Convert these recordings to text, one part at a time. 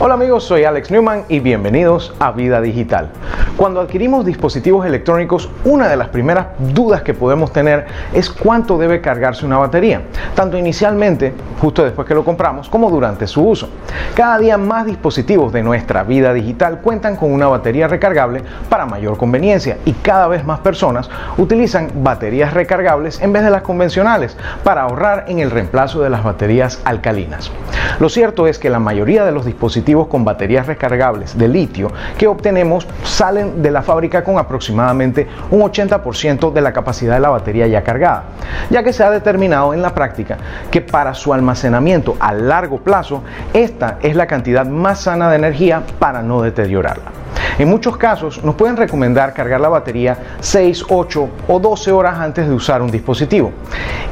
Hola amigos, soy Alex Newman y bienvenidos a Vida Digital. Cuando adquirimos dispositivos electrónicos, una de las primeras dudas que podemos tener es cuánto debe cargarse una batería, tanto inicialmente, justo después que lo compramos, como durante su uso. Cada día más dispositivos de nuestra vida digital cuentan con una batería recargable para mayor conveniencia y cada vez más personas utilizan baterías recargables en vez de las convencionales para ahorrar en el reemplazo de las baterías alcalinas. Lo cierto es que la mayoría de los dispositivos con baterías recargables de litio que obtenemos salen de la fábrica con aproximadamente un 80% de la capacidad de la batería ya cargada, ya que se ha determinado en la práctica que para su almacenamiento a largo plazo, esta es la cantidad más sana de energía para no deteriorarla. En muchos casos nos pueden recomendar cargar la batería 6, 8 o 12 horas antes de usar un dispositivo.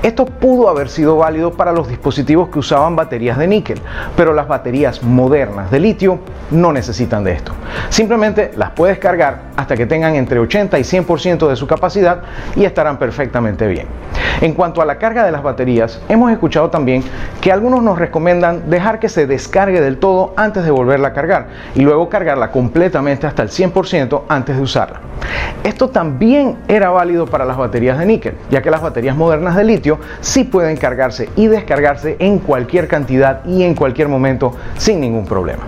Esto pudo haber sido válido para los dispositivos que usaban baterías de níquel, pero las baterías modernas de litio no necesitan de esto. Simplemente las puedes cargar hasta que tengan entre 80 y 100% de su capacidad y estarán perfectamente bien. En cuanto a la carga de las baterías, hemos escuchado también que algunos nos recomiendan dejar que se descargue del todo antes de volverla a cargar y luego cargarla completamente hasta el 100% antes de usarla. Esto también era válido para las baterías de níquel, ya que las baterías modernas de litio sí pueden cargarse y descargarse en cualquier cantidad y en cualquier momento sin ningún problema.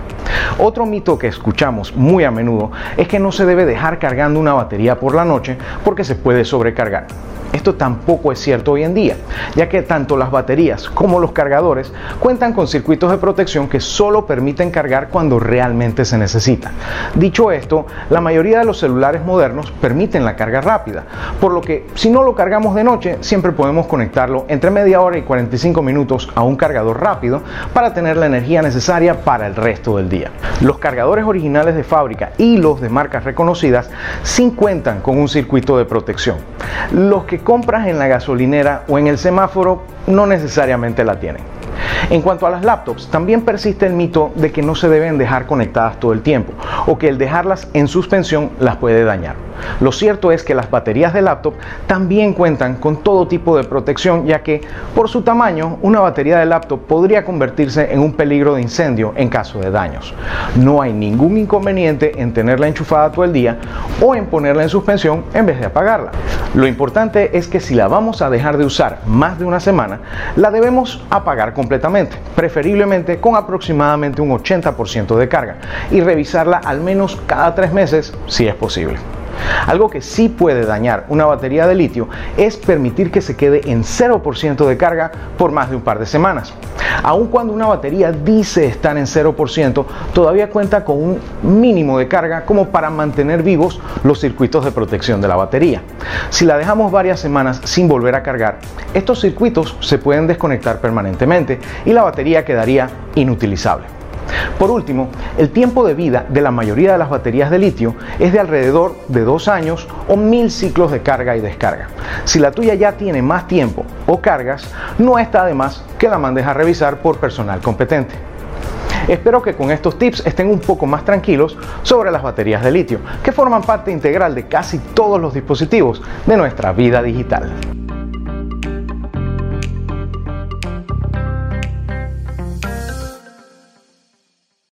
Otro mito que escuchamos muy a menudo es que no se debe dejar cargando una batería por la noche porque se puede sobrecargar. Esto tampoco es cierto hoy en día, ya que tanto las baterías como los cargadores cuentan con circuitos de protección que solo permiten cargar cuando realmente se necesita. Dicho esto, la mayoría de los celulares modernos permiten la carga rápida, por lo que si no lo cargamos de noche, siempre podemos conectarlo entre media hora y 45 minutos a un cargador rápido para tener la energía necesaria para el resto del día. Los cargadores originales de fábrica y los de marcas reconocidas sí cuentan con un circuito de protección. Los que compras en la gasolinera o en el semáforo no necesariamente la tienen. En cuanto a las laptops, también persiste el mito de que no se deben dejar conectadas todo el tiempo o que el dejarlas en suspensión las puede dañar. Lo cierto es que las baterías de laptop también cuentan con todo tipo de protección ya que por su tamaño una batería de laptop podría convertirse en un peligro de incendio en caso de daños. No hay ningún inconveniente en tenerla enchufada todo el día o en ponerla en suspensión en vez de apagarla. Lo importante es que si la vamos a dejar de usar más de una semana, la debemos apagar completamente, preferiblemente con aproximadamente un 80% de carga y revisarla al menos cada tres meses si es posible. Algo que sí puede dañar una batería de litio es permitir que se quede en 0% de carga por más de un par de semanas. Aun cuando una batería dice estar en 0%, todavía cuenta con un mínimo de carga como para mantener vivos los circuitos de protección de la batería. Si la dejamos varias semanas sin volver a cargar, estos circuitos se pueden desconectar permanentemente y la batería quedaría inutilizable. Por último, el tiempo de vida de la mayoría de las baterías de litio es de alrededor de dos años o mil ciclos de carga y descarga. Si la tuya ya tiene más tiempo o cargas, no está de más que la mandes a revisar por personal competente. Espero que con estos tips estén un poco más tranquilos sobre las baterías de litio, que forman parte integral de casi todos los dispositivos de nuestra vida digital.